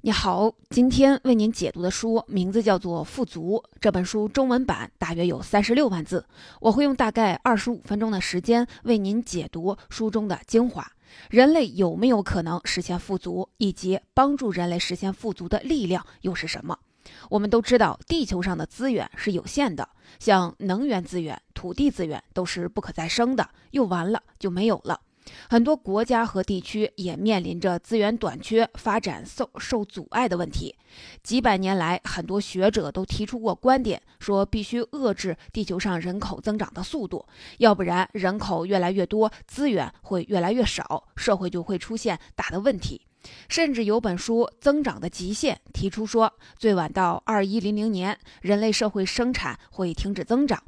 你好，今天为您解读的书名字叫做《富足》。这本书中文版大约有三十六万字，我会用大概二十五分钟的时间为您解读书中的精华。人类有没有可能实现富足，以及帮助人类实现富足的力量又是什么？我们都知道，地球上的资源是有限的，像能源资源、土地资源都是不可再生的，用完了就没有了。很多国家和地区也面临着资源短缺、发展受受阻碍的问题。几百年来，很多学者都提出过观点，说必须遏制地球上人口增长的速度，要不然人口越来越多，资源会越来越少，社会就会出现大的问题。甚至有本书《增长的极限》提出说，最晚到二一零零年，人类社会生产会停止增长。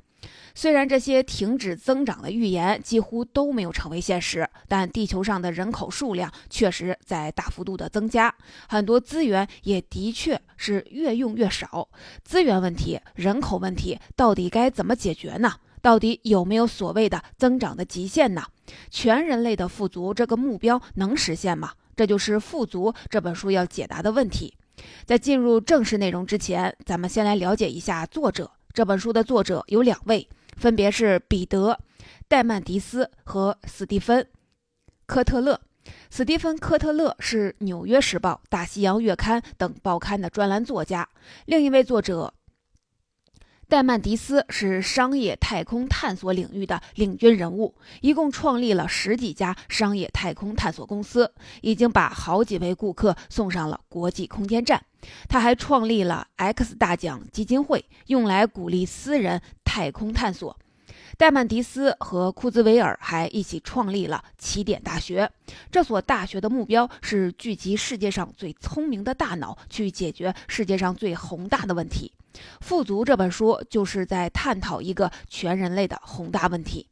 虽然这些停止增长的预言几乎都没有成为现实，但地球上的人口数量确实在大幅度的增加，很多资源也的确是越用越少。资源问题、人口问题到底该怎么解决呢？到底有没有所谓的增长的极限呢？全人类的富足这个目标能实现吗？这就是《富足》这本书要解答的问题。在进入正式内容之前，咱们先来了解一下作者。这本书的作者有两位。分别是彼得·戴曼迪斯和斯蒂芬·科特勒。斯蒂芬·科特勒是《纽约时报》《大西洋月刊》等报刊的专栏作家。另一位作者戴曼迪斯是商业太空探索领域的领军人物，一共创立了十几家商业太空探索公司，已经把好几位顾客送上了国际空间站。他还创立了 X 大奖基金会，用来鼓励私人太空探索。戴曼迪斯和库兹韦尔还一起创立了起点大学。这所大学的目标是聚集世界上最聪明的大脑，去解决世界上最宏大的问题。《富足》这本书就是在探讨一个全人类的宏大问题。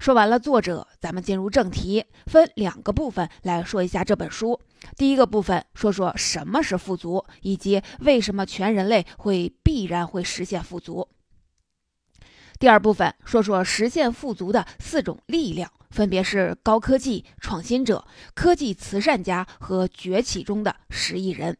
说完了作者，咱们进入正题，分两个部分来说一下这本书。第一个部分说说什么是富足，以及为什么全人类会必然会实现富足。第二部分说说实现富足的四种力量，分别是高科技创新者、科技慈善家和崛起中的十亿人。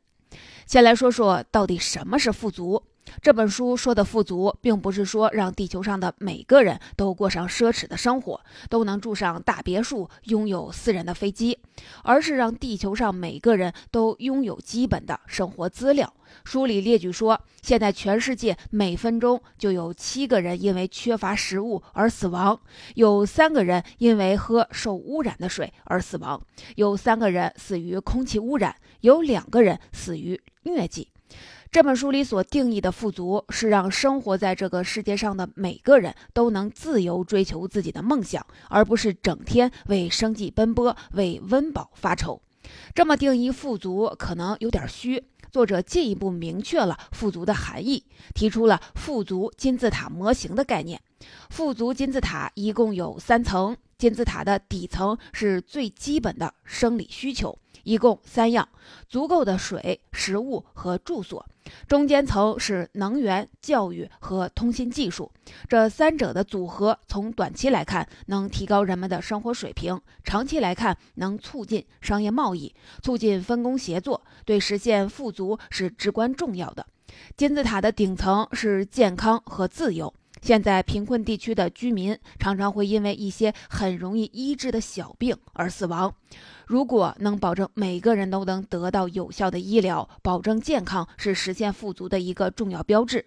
先来说说到底什么是富足。这本书说的富足，并不是说让地球上的每个人都过上奢侈的生活，都能住上大别墅，拥有私人的飞机，而是让地球上每个人都拥有基本的生活资料。书里列举说，现在全世界每分钟就有七个人因为缺乏食物而死亡，有三个人因为喝受污染的水而死亡，有三个人死于空气污染，有两个人死于疟疾。这本书里所定义的富足，是让生活在这个世界上的每个人都能自由追求自己的梦想，而不是整天为生计奔波、为温饱发愁。这么定义富足可能有点虚。作者进一步明确了富足的含义，提出了富足金字塔模型的概念。富足金字塔一共有三层，金字塔的底层是最基本的生理需求。一共三样：足够的水、食物和住所。中间层是能源、教育和通信技术。这三者的组合，从短期来看能提高人们的生活水平，长期来看能促进商业贸易，促进分工协作，对实现富足是至关重要的。金字塔的顶层是健康和自由。现在贫困地区的居民常常会因为一些很容易医治的小病而死亡。如果能保证每个人都能得到有效的医疗，保证健康是实现富足的一个重要标志。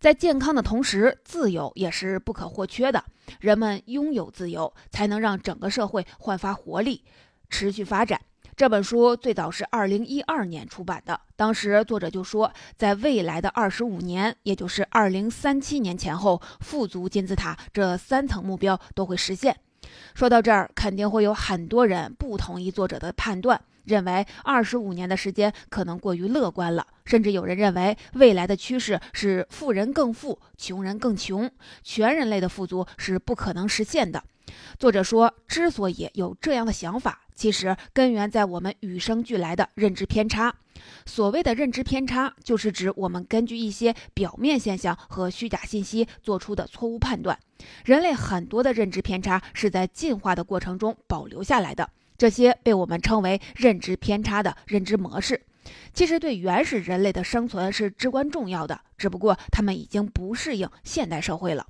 在健康的同时，自由也是不可或缺的。人们拥有自由，才能让整个社会焕发活力，持续发展。这本书最早是二零一二年出版的，当时作者就说，在未来的二十五年，也就是二零三七年前后，富足金字塔这三层目标都会实现。说到这儿，肯定会有很多人不同意作者的判断，认为二十五年的时间可能过于乐观了。甚至有人认为，未来的趋势是富人更富，穷人更穷，全人类的富足是不可能实现的。作者说，之所以有这样的想法，其实根源在我们与生俱来的认知偏差。所谓的认知偏差，就是指我们根据一些表面现象和虚假信息做出的错误判断。人类很多的认知偏差是在进化的过程中保留下来的。这些被我们称为认知偏差的认知模式。其实对原始人类的生存是至关重要的，只不过他们已经不适应现代社会了。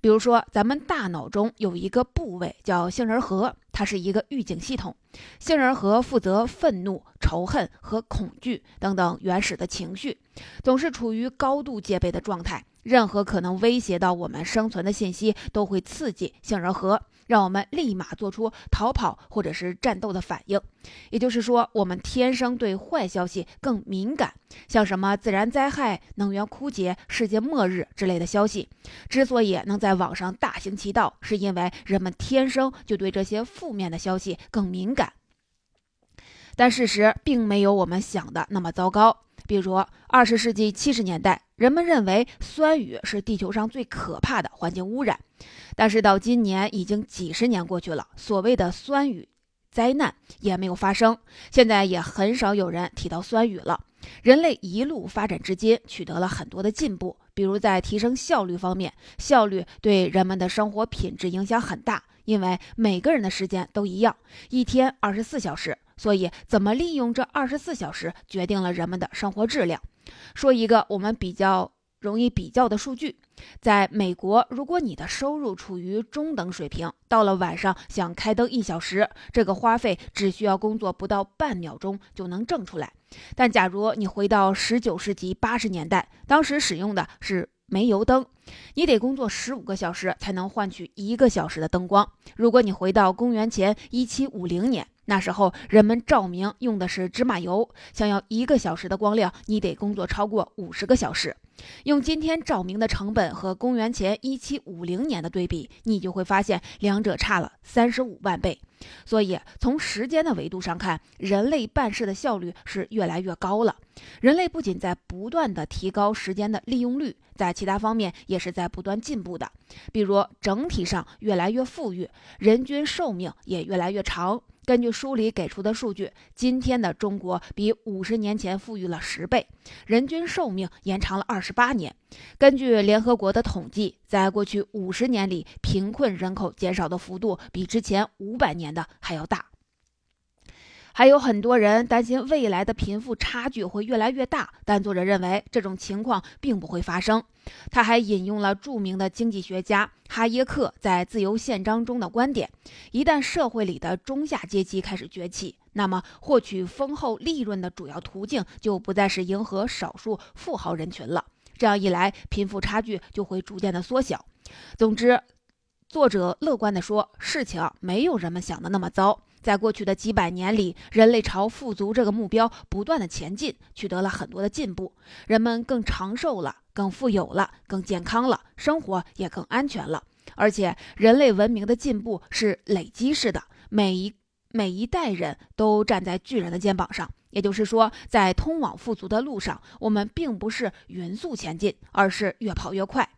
比如说，咱们大脑中有一个部位叫杏仁核，它是一个预警系统。杏仁核负责愤怒、仇恨和恐惧等等原始的情绪，总是处于高度戒备的状态。任何可能威胁到我们生存的信息都会刺激杏仁核。让我们立马做出逃跑或者是战斗的反应，也就是说，我们天生对坏消息更敏感。像什么自然灾害、能源枯竭、世界末日之类的消息，之所以能在网上大行其道，是因为人们天生就对这些负面的消息更敏感。但事实并没有我们想的那么糟糕。比如，二十世纪七十年代，人们认为酸雨是地球上最可怕的环境污染。但是到今年已经几十年过去了，所谓的酸雨灾难也没有发生，现在也很少有人提到酸雨了。人类一路发展至今，取得了很多的进步，比如在提升效率方面，效率对人们的生活品质影响很大，因为每个人的时间都一样，一天二十四小时，所以怎么利用这二十四小时，决定了人们的生活质量。说一个我们比较。容易比较的数据，在美国，如果你的收入处于中等水平，到了晚上想开灯一小时，这个花费只需要工作不到半秒钟就能挣出来。但假如你回到十九世纪八十年代，当时使用的是煤油灯，你得工作十五个小时才能换取一个小时的灯光。如果你回到公元前一七五零年，那时候人们照明用的是芝麻油，想要一个小时的光亮，你得工作超过五十个小时。用今天照明的成本和公元前一七五零年的对比，你就会发现两者差了三十五万倍。所以，从时间的维度上看，人类办事的效率是越来越高了。人类不仅在不断的提高时间的利用率，在其他方面也是在不断进步的。比如，整体上越来越富裕，人均寿命也越来越长。根据书里给出的数据，今天的中国比五十年前富裕了十倍，人均寿命延长了二十八年。根据联合国的统计，在过去五十年里，贫困人口减少的幅度比之前五百年的还要大。还有很多人担心未来的贫富差距会越来越大，但作者认为这种情况并不会发生。他还引用了著名的经济学家哈耶克在《自由宪章》中的观点：一旦社会里的中下阶级开始崛起，那么获取丰厚利润的主要途径就不再是迎合少数富豪人群了。这样一来，贫富差距就会逐渐的缩小。总之，作者乐观地说，事情没有人们想的那么糟。在过去的几百年里，人类朝富足这个目标不断的前进，取得了很多的进步。人们更长寿了，更富有了，更健康了，生活也更安全了。而且，人类文明的进步是累积式的，每一每一代人都站在巨人的肩膀上。也就是说，在通往富足的路上，我们并不是匀速前进，而是越跑越快。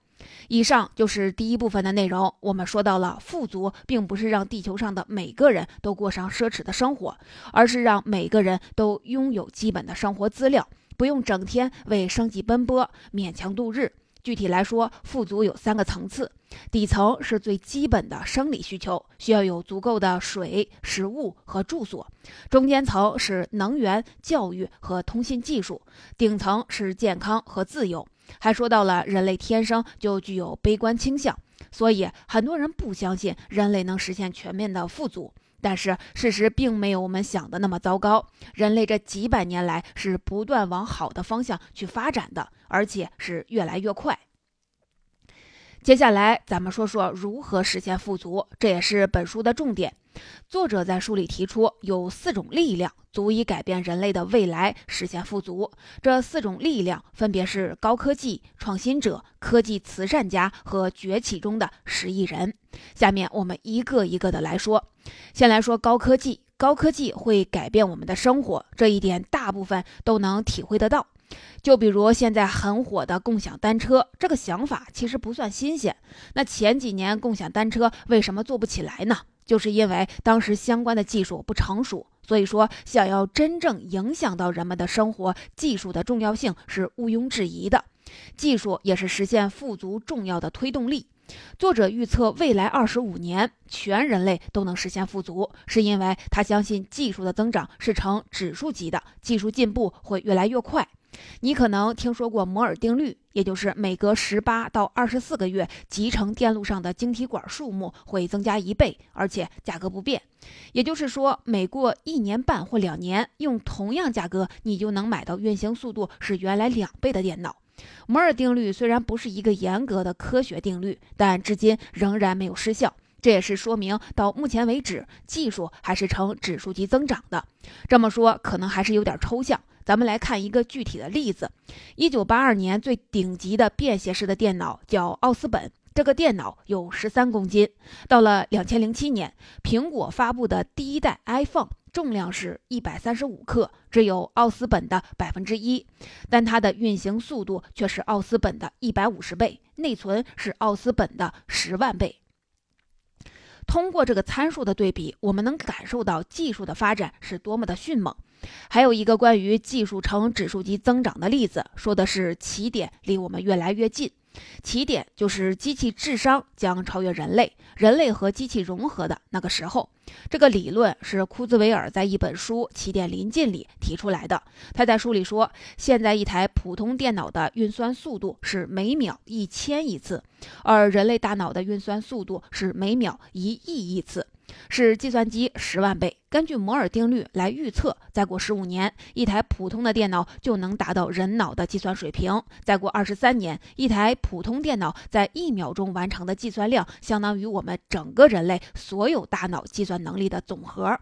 以上就是第一部分的内容。我们说到了，富足并不是让地球上的每个人都过上奢侈的生活，而是让每个人都拥有基本的生活资料，不用整天为生计奔波，勉强度日。具体来说，富足有三个层次：底层是最基本的生理需求，需要有足够的水、食物和住所；中间层是能源、教育和通信技术；顶层是健康和自由。还说到了人类天生就具有悲观倾向，所以很多人不相信人类能实现全面的富足。但是事实并没有我们想的那么糟糕，人类这几百年来是不断往好的方向去发展的，而且是越来越快。接下来咱们说说如何实现富足，这也是本书的重点。作者在书里提出，有四种力量足以改变人类的未来，实现富足。这四种力量分别是高科技、创新者、科技慈善家和崛起中的十亿人。下面我们一个一个的来说。先来说高科技，高科技会改变我们的生活，这一点大部分都能体会得到。就比如现在很火的共享单车，这个想法其实不算新鲜。那前几年共享单车为什么做不起来呢？就是因为当时相关的技术不成熟。所以说，想要真正影响到人们的生活，技术的重要性是毋庸置疑的。技术也是实现富足重要的推动力。作者预测未来二十五年全人类都能实现富足，是因为他相信技术的增长是呈指数级的，技术进步会越来越快。你可能听说过摩尔定律，也就是每隔十八到二十四个月，集成电路上的晶体管数目会增加一倍，而且价格不变。也就是说，每过一年半或两年，用同样价格，你就能买到运行速度是原来两倍的电脑。摩尔定律虽然不是一个严格的科学定律，但至今仍然没有失效。这也是说明到目前为止，技术还是呈指数级增长的。这么说可能还是有点抽象。咱们来看一个具体的例子。一九八二年，最顶级的便携式的电脑叫奥斯本，这个电脑有十三公斤。到了两千零七年，苹果发布的第一代 iPhone 重量是一百三十五克，只有奥斯本的百分之一，但它的运行速度却是奥斯本的一百五十倍，内存是奥斯本的十万倍。通过这个参数的对比，我们能感受到技术的发展是多么的迅猛。还有一个关于技术呈指数级增长的例子，说的是起点离我们越来越近。起点就是机器智商将超越人类，人类和机器融合的那个时候。这个理论是库兹韦尔在一本书《起点临近》里提出来的。他在书里说，现在一台普通电脑的运算速度是每秒一千亿次，而人类大脑的运算速度是每秒一亿亿次。是计算机十万倍。根据摩尔定律来预测，再过十五年，一台普通的电脑就能达到人脑的计算水平；再过二十三年，一台普通电脑在一秒钟完成的计算量，相当于我们整个人类所有大脑计算能力的总和。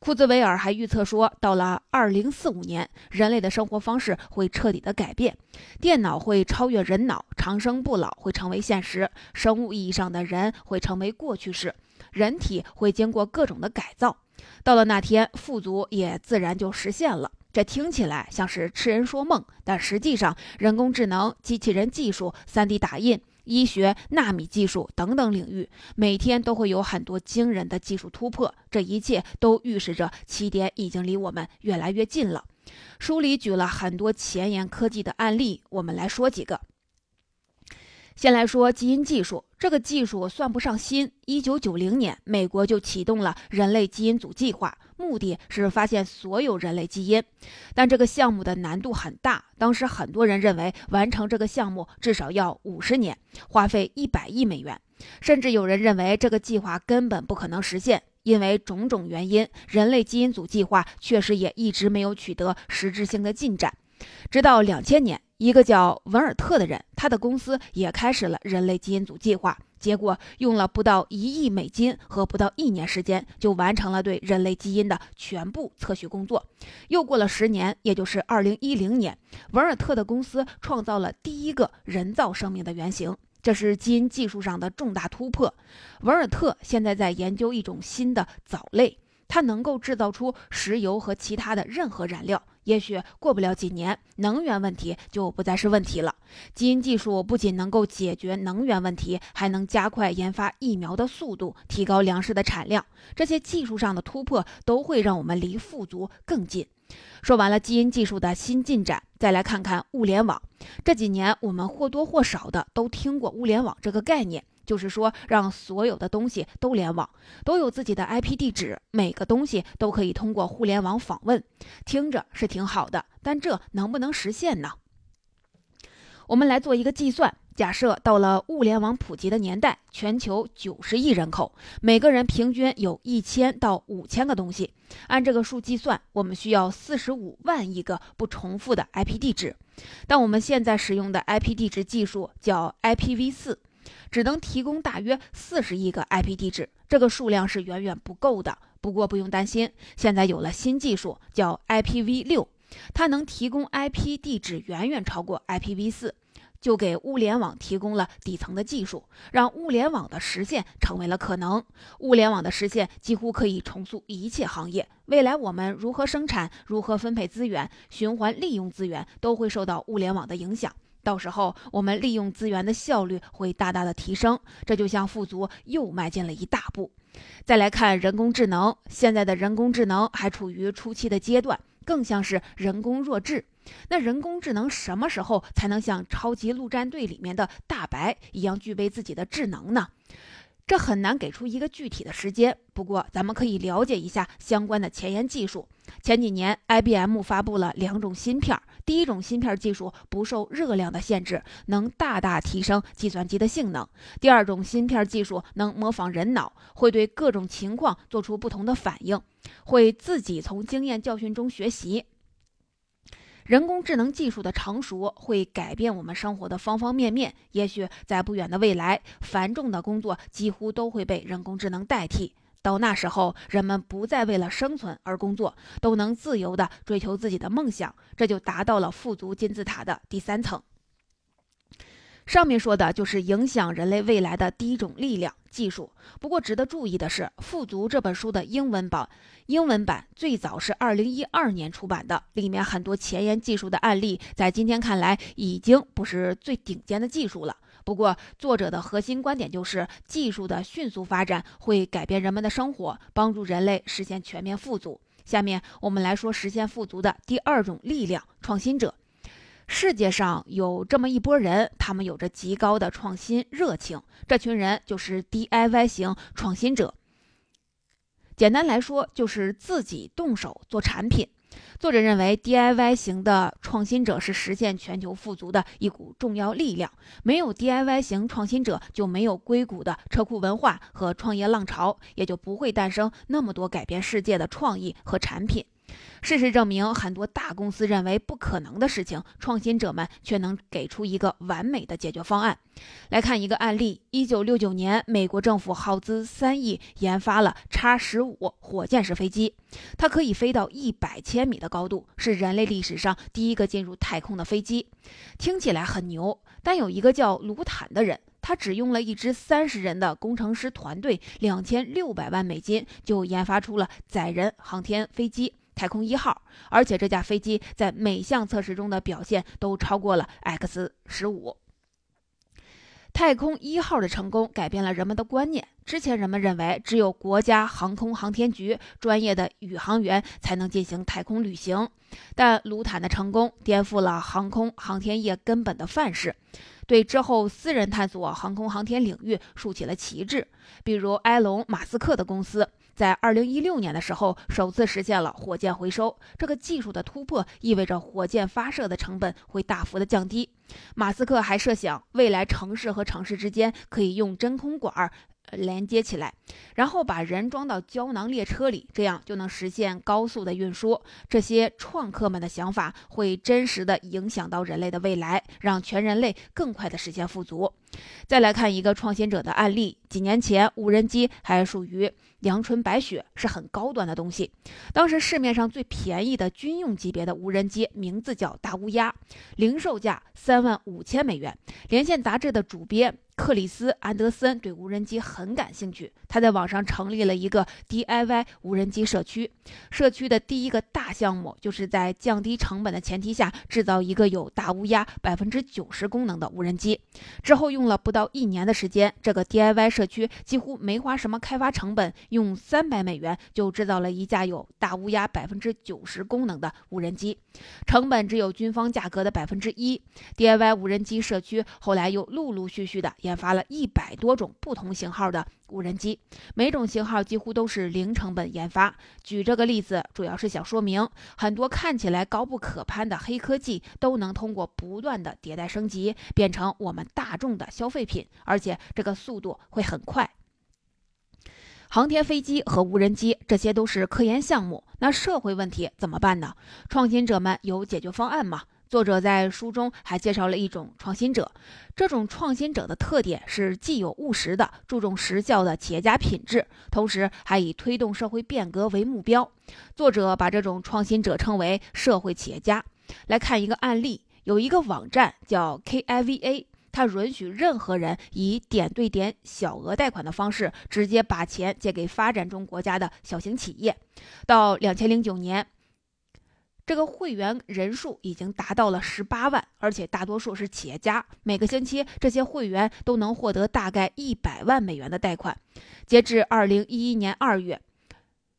库兹韦尔还预测说，到了二零四五年，人类的生活方式会彻底的改变，电脑会超越人脑，长生不老会成为现实，生物意义上的人会成为过去式。人体会经过各种的改造，到了那天，富足也自然就实现了。这听起来像是痴人说梦，但实际上，人工智能、机器人技术、3D 打印、医学、纳米技术等等领域，每天都会有很多惊人的技术突破。这一切都预示着起点已经离我们越来越近了。书里举了很多前沿科技的案例，我们来说几个。先来说基因技术，这个技术算不上新。一九九零年，美国就启动了人类基因组计划，目的是发现所有人类基因。但这个项目的难度很大，当时很多人认为完成这个项目至少要五十年，花费一百亿美元，甚至有人认为这个计划根本不可能实现，因为种种原因，人类基因组计划确实也一直没有取得实质性的进展。直到两千年。一个叫文尔特的人，他的公司也开始了人类基因组计划，结果用了不到一亿美金和不到一年时间，就完成了对人类基因的全部测序工作。又过了十年，也就是二零一零年，文尔特的公司创造了第一个人造生命的原型，这是基因技术上的重大突破。文尔特现在在研究一种新的藻类，它能够制造出石油和其他的任何燃料。也许过不了几年，能源问题就不再是问题了。基因技术不仅能够解决能源问题，还能加快研发疫苗的速度，提高粮食的产量。这些技术上的突破都会让我们离富足更近。说完了基因技术的新进展，再来看看物联网。这几年我们或多或少的都听过物联网这个概念。就是说，让所有的东西都联网，都有自己的 IP 地址，每个东西都可以通过互联网访问。听着是挺好的，但这能不能实现呢？我们来做一个计算：假设到了物联网普及的年代，全球九十亿人口，每个人平均有一千到五千个东西。按这个数计算，我们需要四十五万亿个不重复的 IP 地址。但我们现在使用的 IP 地址技术叫 IPv4。只能提供大约四十亿个 IP 地址，这个数量是远远不够的。不过不用担心，现在有了新技术，叫 IPv6，它能提供 IP 地址远远超过 IPv4，就给物联网提供了底层的技术，让物联网的实现成为了可能。物联网的实现几乎可以重塑一切行业。未来我们如何生产、如何分配资源、循环利用资源，都会受到物联网的影响。到时候，我们利用资源的效率会大大的提升，这就像富足又迈进了一大步。再来看人工智能，现在的人工智能还处于初期的阶段，更像是人工弱智。那人工智能什么时候才能像超级陆战队里面的大白一样具备自己的智能呢？这很难给出一个具体的时间，不过咱们可以了解一下相关的前沿技术。前几年，IBM 发布了两种芯片，第一种芯片技术不受热量的限制，能大大提升计算机的性能；第二种芯片技术能模仿人脑，会对各种情况做出不同的反应，会自己从经验教训中学习。人工智能技术的成熟会改变我们生活的方方面面。也许在不远的未来，繁重的工作几乎都会被人工智能代替。到那时候，人们不再为了生存而工作，都能自由地追求自己的梦想，这就达到了富足金字塔的第三层。上面说的就是影响人类未来的第一种力量——技术。不过，值得注意的是，《富足》这本书的英文版，英文版最早是二零一二年出版的，里面很多前沿技术的案例，在今天看来已经不是最顶尖的技术了。不过，作者的核心观点就是，技术的迅速发展会改变人们的生活，帮助人类实现全面富足。下面我们来说实现富足的第二种力量——创新者。世界上有这么一波人，他们有着极高的创新热情。这群人就是 DIY 型创新者。简单来说，就是自己动手做产品。作者认为，DIY 型的创新者是实现全球富足的一股重要力量。没有 DIY 型创新者，就没有硅谷的车库文化和创业浪潮，也就不会诞生那么多改变世界的创意和产品。事实证明，很多大公司认为不可能的事情，创新者们却能给出一个完美的解决方案。来看一个案例：一九六九年，美国政府耗资三亿研发了叉十五火箭式飞机，它可以飞到一百千米的高度，是人类历史上第一个进入太空的飞机。听起来很牛，但有一个叫卢坦的人，他只用了一支三十人的工程师团队，两千六百万美金就研发出了载人航天飞机。太空一号，而且这架飞机在每项测试中的表现都超过了 X 十五。太空一号的成功改变了人们的观念。之前人们认为只有国家航空航天局专业的宇航员才能进行太空旅行，但卢坦的成功颠覆了航空航天业根本的范式，对之后私人探索航空航天领域竖起了旗帜。比如埃隆·马斯克的公司。在二零一六年的时候，首次实现了火箭回收。这个技术的突破意味着火箭发射的成本会大幅的降低。马斯克还设想，未来城市和城市之间可以用真空管儿。连接起来，然后把人装到胶囊列车里，这样就能实现高速的运输。这些创客们的想法会真实的影响到人类的未来，让全人类更快的实现富足。再来看一个创新者的案例：几年前，无人机还属于阳春白雪，是很高端的东西。当时市面上最便宜的军用级别的无人机，名字叫大乌鸦，零售价三万五千美元。连线杂志的主编。克里斯·安德森对无人机很感兴趣，他在网上成立了一个 DIY 无人机社区。社区的第一个大项目就是在降低成本的前提下制造一个有大乌鸦百分之九十功能的无人机。之后用了不到一年的时间，这个 DIY 社区几乎没花什么开发成本，用三百美元就制造了一架有大乌鸦百分之九十功能的无人机，成本只有军方价格的百分之一。DIY 无人机社区后来又陆陆续续的。研发了一百多种不同型号的无人机，每种型号几乎都是零成本研发。举这个例子，主要是想说明，很多看起来高不可攀的黑科技，都能通过不断的迭代升级，变成我们大众的消费品，而且这个速度会很快。航天飞机和无人机，这些都是科研项目，那社会问题怎么办呢？创新者们有解决方案吗？作者在书中还介绍了一种创新者，这种创新者的特点是既有务实的、注重实效的企业家品质，同时还以推动社会变革为目标。作者把这种创新者称为社会企业家。来看一个案例，有一个网站叫 KIVA，它允许任何人以点对点小额贷款的方式，直接把钱借给发展中国家的小型企业。到两千零九年。这个会员人数已经达到了十八万，而且大多数是企业家。每个星期，这些会员都能获得大概一百万美元的贷款。截至二零一一年二月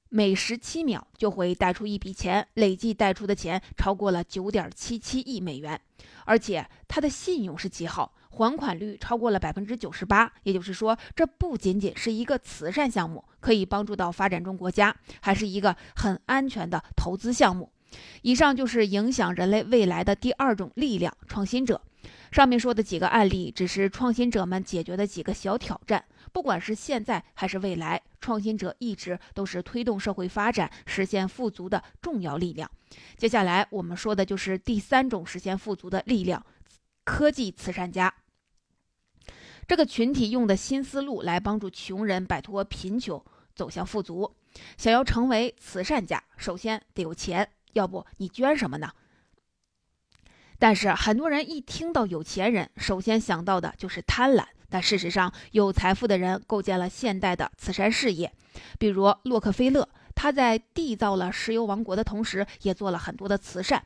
每十七秒就会贷出一笔钱，累计贷出的钱超过了九点七七亿美元，而且他的信用是极好，还款率超过了百分之九十八。也就是说，这不仅仅是一个慈善项目，可以帮助到发展中国家，还是一个很安全的投资项目。以上就是影响人类未来的第二种力量——创新者。上面说的几个案例，只是创新者们解决的几个小挑战。不管是现在还是未来，创新者一直都是推动社会发展、实现富足的重要力量。接下来我们说的就是第三种实现富足的力量——科技慈善家。这个群体用的新思路来帮助穷人摆脱贫穷，走向富足。想要成为慈善家，首先得有钱，要不你捐什么呢？但是很多人一听到有钱人，首先想到的就是贪婪。但事实上，有财富的人构建了现代的慈善事业，比如洛克菲勒，他在缔造了石油王国的同时，也做了很多的慈善。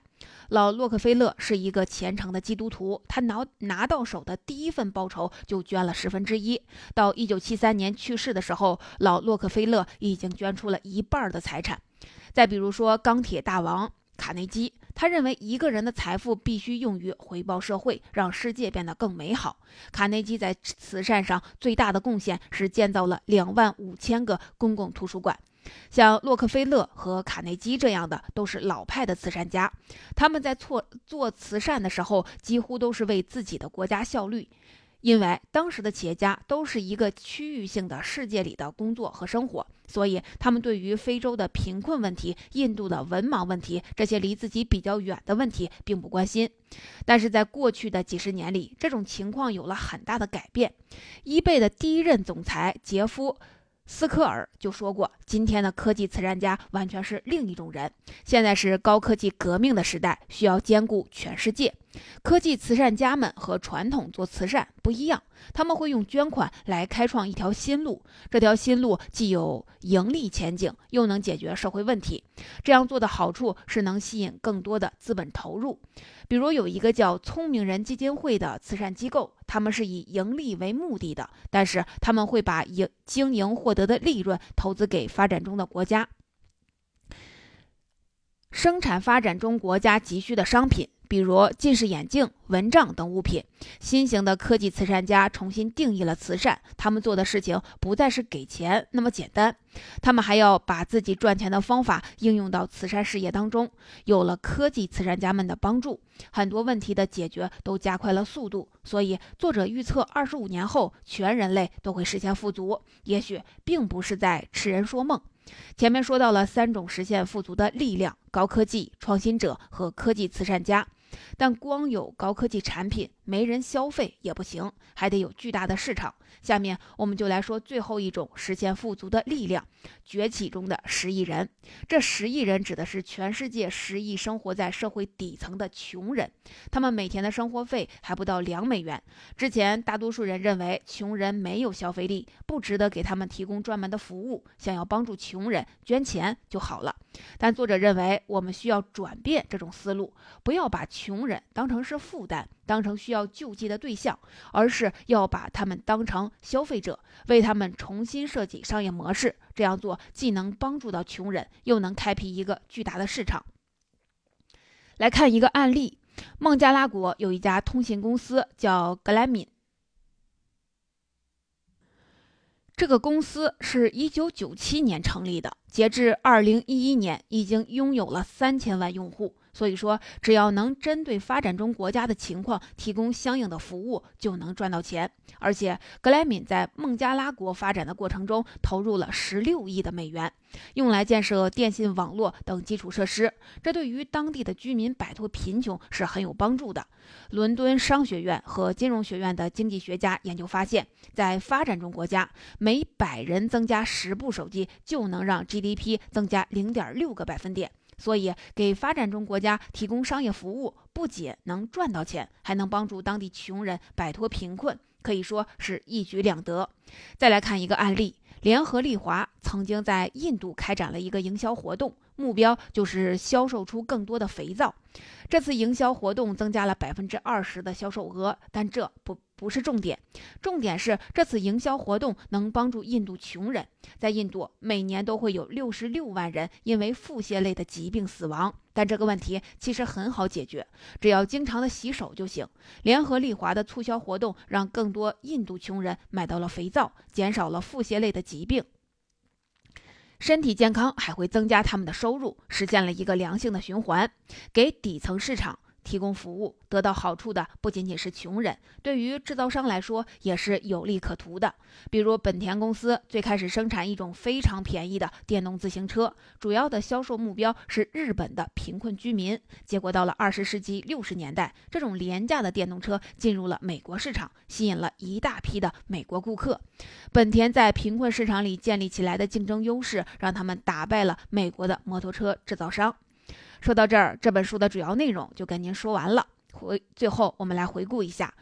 老洛克菲勒是一个虔诚的基督徒，他拿拿到手的第一份报酬就捐了十分之一。到一九七三年去世的时候，老洛克菲勒已经捐出了一半的财产。再比如说，钢铁大王卡内基。他认为一个人的财富必须用于回报社会，让世界变得更美好。卡内基在慈善上最大的贡献是建造了两万五千个公共图书馆。像洛克菲勒和卡内基这样的都是老派的慈善家，他们在做做慈善的时候，几乎都是为自己的国家效力。因为当时的企业家都是一个区域性的世界里的工作和生活，所以他们对于非洲的贫困问题、印度的文盲问题这些离自己比较远的问题并不关心。但是在过去的几十年里，这种情况有了很大的改变。伊贝的第一任总裁杰夫。斯科尔就说过：“今天的科技慈善家完全是另一种人。现在是高科技革命的时代，需要兼顾全世界。科技慈善家们和传统做慈善不一样，他们会用捐款来开创一条新路。这条新路既有盈利前景，又能解决社会问题。这样做的好处是能吸引更多的资本投入。”比如有一个叫“聪明人基金会”的慈善机构，他们是以盈利为目的的，但是他们会把营经营获得的利润投资给发展中的国家，生产发展中国家急需的商品。比如近视眼镜、蚊帐等物品。新型的科技慈善家重新定义了慈善，他们做的事情不再是给钱那么简单，他们还要把自己赚钱的方法应用到慈善事业当中。有了科技慈善家们的帮助，很多问题的解决都加快了速度。所以，作者预测二十五年后全人类都会实现富足，也许并不是在痴人说梦。前面说到了三种实现富足的力量：高科技创新者和科技慈善家。但光有高科技产品没人消费也不行，还得有巨大的市场。下面我们就来说最后一种实现富足的力量——崛起中的十亿人。这十亿人指的是全世界十亿生活在社会底层的穷人，他们每天的生活费还不到两美元。之前大多数人认为穷人没有消费力，不值得给他们提供专门的服务，想要帮助穷人捐钱就好了。但作者认为我们需要转变这种思路，不要把穷人当成是负担。当成需要救济的对象，而是要把他们当成消费者，为他们重新设计商业模式。这样做既能帮助到穷人，又能开辟一个巨大的市场。来看一个案例：孟加拉国有一家通信公司叫格莱敏，这个公司是一九九七年成立的，截至二零一一年，已经拥有了三千万用户。所以说，只要能针对发展中国家的情况提供相应的服务，就能赚到钱。而且，格莱敏在孟加拉国发展的过程中投入了十六亿的美元，用来建设电信网络等基础设施。这对于当地的居民摆脱贫穷是很有帮助的。伦敦商学院和金融学院的经济学家研究发现，在发展中国家，每百人增加十部手机，就能让 GDP 增加零点六个百分点。所以，给发展中国家提供商业服务，不仅能赚到钱，还能帮助当地穷人摆脱贫困，可以说是一举两得。再来看一个案例：联合利华曾经在印度开展了一个营销活动，目标就是销售出更多的肥皂。这次营销活动增加了百分之二十的销售额，但这不。不是重点，重点是这次营销活动能帮助印度穷人。在印度，每年都会有六十六万人因为腹泻类的疾病死亡，但这个问题其实很好解决，只要经常的洗手就行。联合利华的促销活动让更多印度穷人买到了肥皂，减少了腹泻类的疾病。身体健康还会增加他们的收入，实现了一个良性的循环，给底层市场。提供服务得到好处的不仅仅是穷人，对于制造商来说也是有利可图的。比如本田公司最开始生产一种非常便宜的电动自行车，主要的销售目标是日本的贫困居民。结果到了二十世纪六十年代，这种廉价的电动车进入了美国市场，吸引了一大批的美国顾客。本田在贫困市场里建立起来的竞争优势，让他们打败了美国的摩托车制造商。说到这儿，这本书的主要内容就跟您说完了。回最后，我们来回顾一下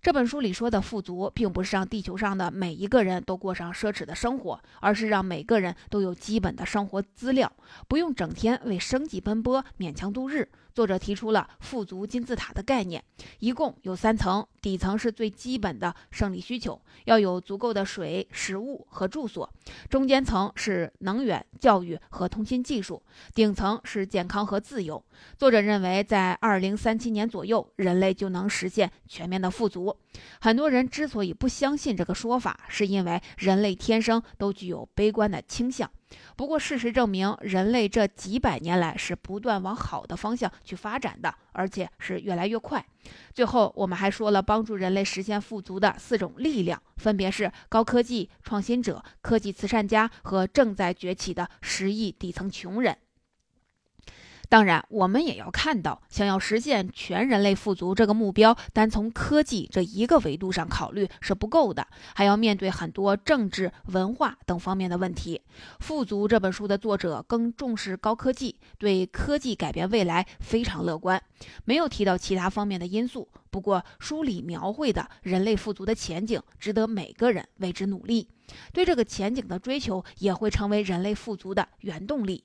这本书里说的富足，并不是让地球上的每一个人都过上奢侈的生活，而是让每个人都有基本的生活资料，不用整天为生计奔波，勉强度日。作者提出了富足金字塔的概念，一共有三层。底层是最基本的生理需求，要有足够的水、食物和住所；中间层是能源、教育和通信技术；顶层是健康和自由。作者认为，在二零三七年左右，人类就能实现全面的富足。很多人之所以不相信这个说法，是因为人类天生都具有悲观的倾向。不过，事实证明，人类这几百年来是不断往好的方向去发展的，而且是越来越快。最后，我们还说了帮助人类实现富足的四种力量，分别是高科技创新者、科技慈善家和正在崛起的十亿底层穷人。当然，我们也要看到，想要实现全人类富足这个目标，单从科技这一个维度上考虑是不够的，还要面对很多政治、文化等方面的问题。《富足》这本书的作者更重视高科技，对科技改变未来非常乐观，没有提到其他方面的因素。不过，书里描绘的人类富足的前景，值得每个人为之努力。对这个前景的追求，也会成为人类富足的原动力。